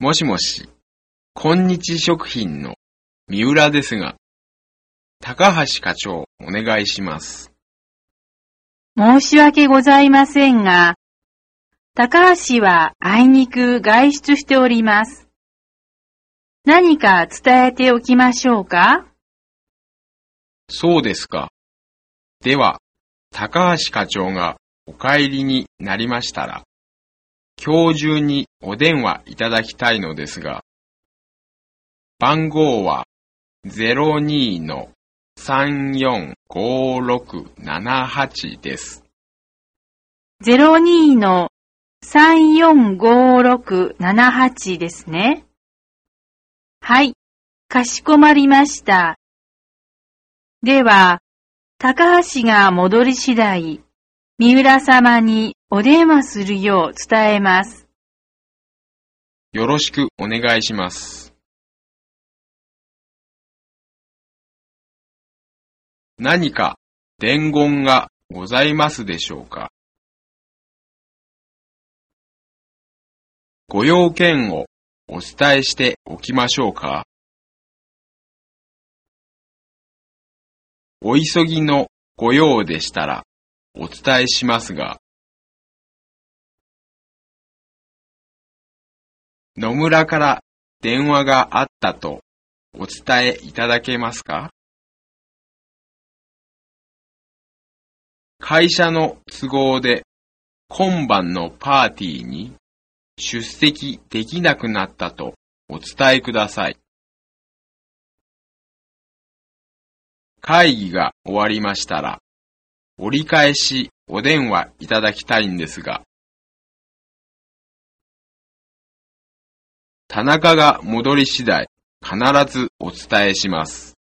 もしもし、今日食品の三浦ですが、高橋課長お願いします。申し訳ございませんが、高橋はあいにく外出しております。何か伝えておきましょうか？そうですか。では、高橋課長がお帰りになりましたら、今日中にお電話いただきたいのですが、番号は02-345678です。02-345678ですね。はい、かしこまりました。では、高橋が戻り次第、三浦様にお電話するよう伝えます。よろしくお願いします。何か伝言がございますでしょうか？ご用件をお伝えしておきましょうか？お急ぎのご用でしたらお伝えしますが、野村から電話があったとお伝えいただけますか？会社の都合で今晩のパーティーに出席できなくなったとお伝えください。会議が終わりましたら折り返しお電話いただきたいんですが、田中が戻り次第必ずお伝えします。